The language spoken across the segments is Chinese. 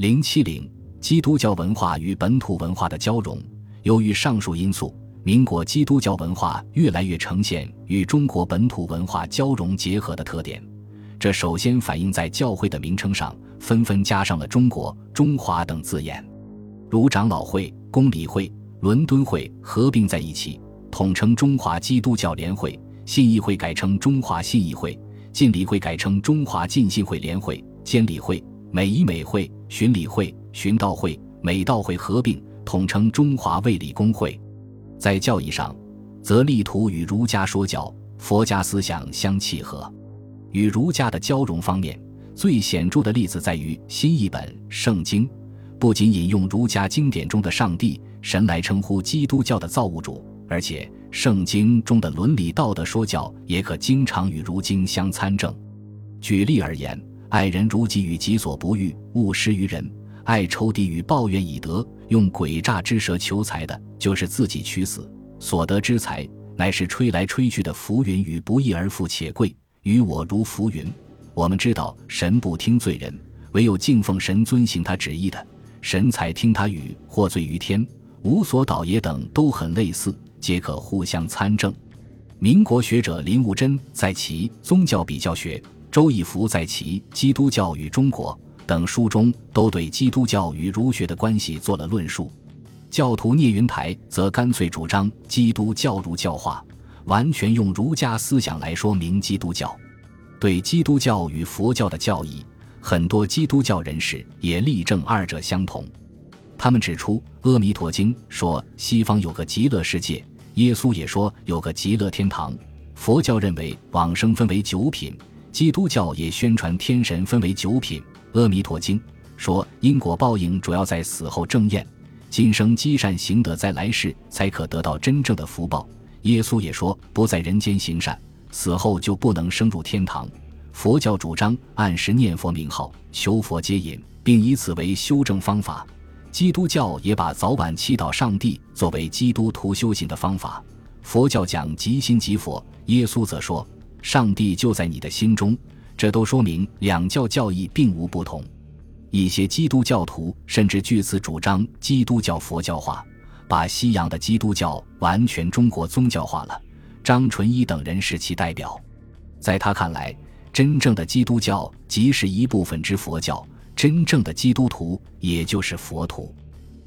零七零，基督教文化与本土文化的交融。由于上述因素，民国基督教文化越来越呈现与中国本土文化交融结合的特点。这首先反映在教会的名称上，纷纷加上了“中国”“中华”等字眼，如长老会、公理会、伦敦会合并在一起，统称中华基督教联会；信义会改称中华信义会；浸礼会改称中华浸信会联会；监理会、美仪美会、巡礼会、巡道会、美道会合并，统称中华卫理公会。在教义上，则力图与儒家说教、佛家思想相契合。与儒家的交融方面，最显著的例子在于新译本《圣经》，不仅引用儒家经典中的上帝、神来称呼基督教的造物主，而且《圣经》中的伦理道德说教也可经常与儒经相参政。举例而言，“爱人如己”与“己所不欲，勿施于人”；“爱仇敌”与“抱怨以德”。用诡诈之舌求财的，就是自己取死；所得之财，乃是吹来吹去的浮云，与不义而富且贵。与我如浮云。我们知道，神不听罪人，唯有敬奉神、遵行他旨意的，神才听他语，获罪于天。无所倒也等都很类似，皆可互相参证。民国学者林悟真在其《宗教比较学》，周易福在其《基督教与中国》等书中，都对基督教与儒学的关系做了论述。教徒聂云台则干脆主张基督教儒教化。完全用儒家思想来说明基督教，对基督教与佛教的教义，很多基督教人士也力证二者相同。他们指出，《阿弥陀经》说西方有个极乐世界，耶稣也说有个极乐天堂。佛教认为往生分为九品，基督教也宣传天神分为九品。《阿弥陀经》说因果报应主要在死后正验，今生积善行德，在来世才可得到真正的福报。耶稣也说，不在人间行善，死后就不能升入天堂。佛教主张按时念佛名号，求佛接引，并以此为修正方法。基督教也把早晚祈祷上帝作为基督徒修行的方法。佛教讲即心即佛，耶稣则说上帝就在你的心中。这都说明两教教义并无不同。一些基督教徒甚至据此主张基督教佛教化。把西洋的基督教完全中国宗教化了。张纯一等人是其代表，在他看来，真正的基督教即是一部分之佛教，真正的基督徒也就是佛徒。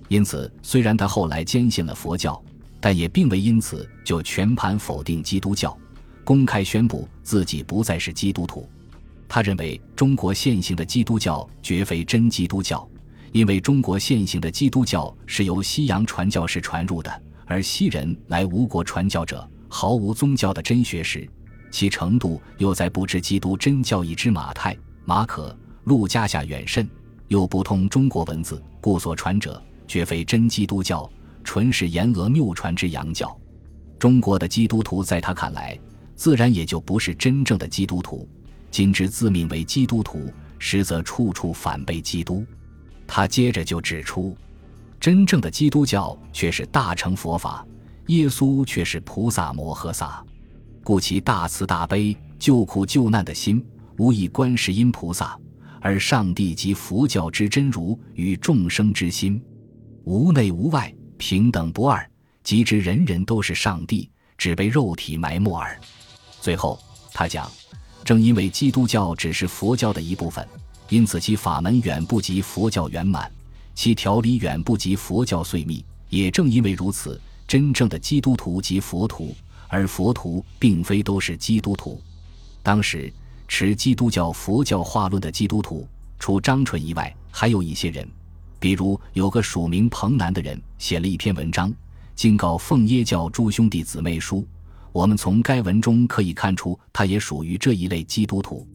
因此，虽然他后来坚信了佛教，但也并未因此就全盘否定基督教，公开宣布自己不再是基督徒。他认为中国现行的基督教绝非真基督教。因为中国现行的基督教是由西洋传教士传入的，而西人来吴国传教者毫无宗教的真学识，其程度又在不知基督真教义之马太、马可、路加下远甚，又不通中国文字，故所传者绝非真基督教，纯是言讹谬传之洋教。中国的基督徒在他看来，自然也就不是真正的基督徒。今之自命为基督徒，实则处处反背基督。他接着就指出，真正的基督教却是大乘佛法，耶稣却是菩萨摩诃萨，故其大慈大悲、救苦救难的心，无异观世音菩萨；而上帝及佛教之真如与众生之心，无内无外，平等不二，即知人人都是上帝，只被肉体埋没耳。最后，他讲，正因为基督教只是佛教的一部分。因此，其法门远不及佛教圆满，其条理远不及佛教碎密。也正因为如此，真正的基督徒即佛徒，而佛徒并非都是基督徒。当时持基督教佛教化论的基督徒，除张纯以外，还有一些人，比如有个署名彭南的人，写了一篇文章，敬告奉耶教诸兄弟姊妹书。我们从该文中可以看出，他也属于这一类基督徒。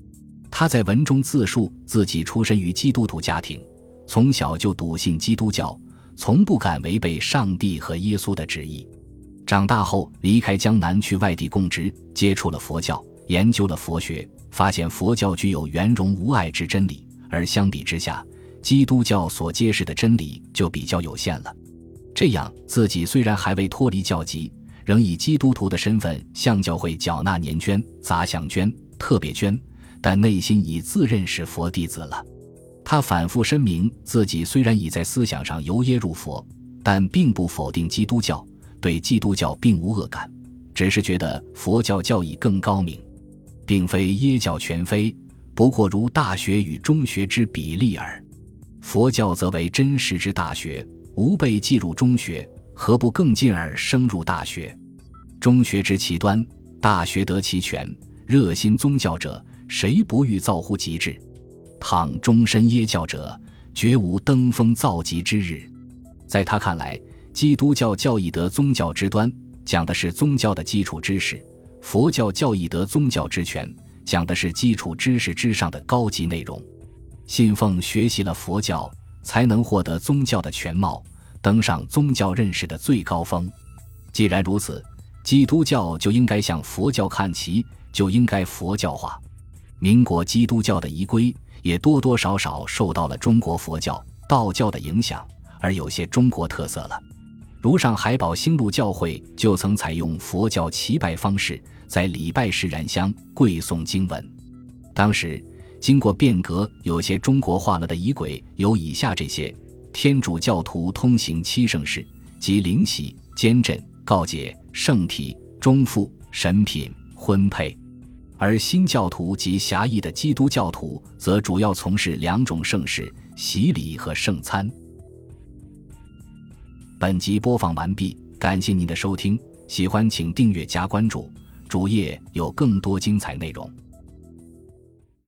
他在文中自述自己出身于基督徒家庭，从小就笃信基督教，从不敢违背上帝和耶稣的旨意。长大后离开江南去外地供职，接触了佛教，研究了佛学，发现佛教具有圆融无碍之真理，而相比之下，基督教所揭示的真理就比较有限了。这样，自己虽然还未脱离教籍，仍以基督徒的身份向教会缴纳年捐、杂项捐、特别捐。但内心已自认是佛弟子了，他反复声明自己虽然已在思想上由耶入佛，但并不否定基督教，对基督教并无恶感，只是觉得佛教教义更高明，并非耶教全非，不过如大学与中学之比例耳。佛教则为真实之大学，吾辈既入中学，何不更进而升入大学？中学之其端，大学得其全。热心宗教者，谁不欲造乎极致？倘终身耶教者，绝无登峰造极之日。在他看来，基督教教义得宗教之端，讲的是宗教的基础知识；佛教教义得宗教之权，讲的是基础知识之上的高级内容。信奉学习了佛教，才能获得宗教的全貌，登上宗教认识的最高峰。既然如此，基督教就应该向佛教看齐，就应该佛教化。民国基督教的仪规。也多多少少受到了中国佛教、道教的影响，而有些中国特色了。如上海宝兴路教会就曾采用佛教祈拜方式，在礼拜时燃香、跪诵经文。当时经过变革，有些中国化了的仪轨有以下这些：天主教徒通行七圣事，即灵洗、监镇、告解、圣体、中妇、神品、婚配。而新教徒及狭义的基督教徒则主要从事两种圣事：洗礼和圣餐。本集播放完毕，感谢您的收听，喜欢请订阅加关注，主页有更多精彩内容。